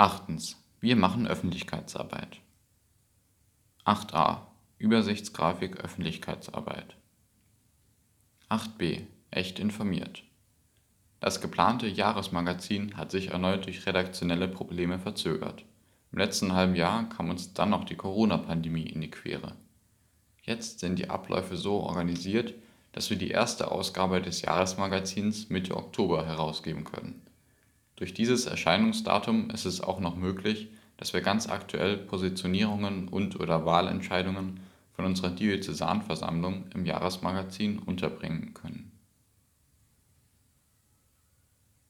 Achtens. Wir machen Öffentlichkeitsarbeit. 8a. Übersichtsgrafik Öffentlichkeitsarbeit. 8b. Echt informiert. Das geplante Jahresmagazin hat sich erneut durch redaktionelle Probleme verzögert. Im letzten halben Jahr kam uns dann noch die Corona-Pandemie in die Quere. Jetzt sind die Abläufe so organisiert, dass wir die erste Ausgabe des Jahresmagazins Mitte Oktober herausgeben können. Durch dieses Erscheinungsdatum ist es auch noch möglich, dass wir ganz aktuell Positionierungen und/oder Wahlentscheidungen von unserer Diözesanversammlung im Jahresmagazin unterbringen können